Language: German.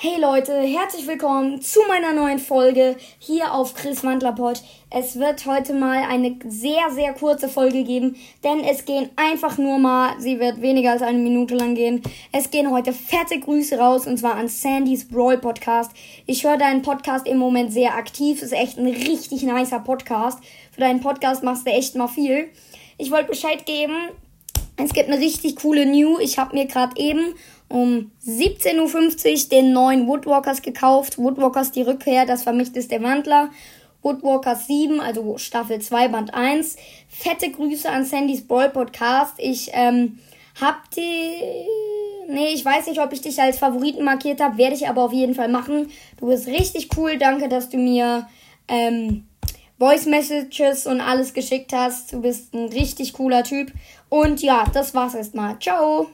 Hey Leute, herzlich willkommen zu meiner neuen Folge hier auf Chris Wandler Pod. Es wird heute mal eine sehr, sehr kurze Folge geben, denn es gehen einfach nur mal, sie wird weniger als eine Minute lang gehen. Es gehen heute fette Grüße raus und zwar an Sandys Brawl Podcast. Ich höre deinen Podcast im Moment sehr aktiv, ist echt ein richtig nicer Podcast. Für deinen Podcast machst du echt mal viel. Ich wollte Bescheid geben, es gibt eine richtig coole New. Ich habe mir gerade eben um 17.50 Uhr den neuen Woodwalkers gekauft. Woodwalkers die Rückkehr, das der Wandler. Woodwalkers 7, also Staffel 2, Band 1. Fette Grüße an Sandys Brawl Podcast. Ich ähm, hab die. Nee, ich weiß nicht, ob ich dich als Favoriten markiert habe. Werde ich aber auf jeden Fall machen. Du bist richtig cool. Danke, dass du mir ähm, Voice Messages und alles geschickt hast. Du bist ein richtig cooler Typ. Und ja, das war's erstmal. Ciao!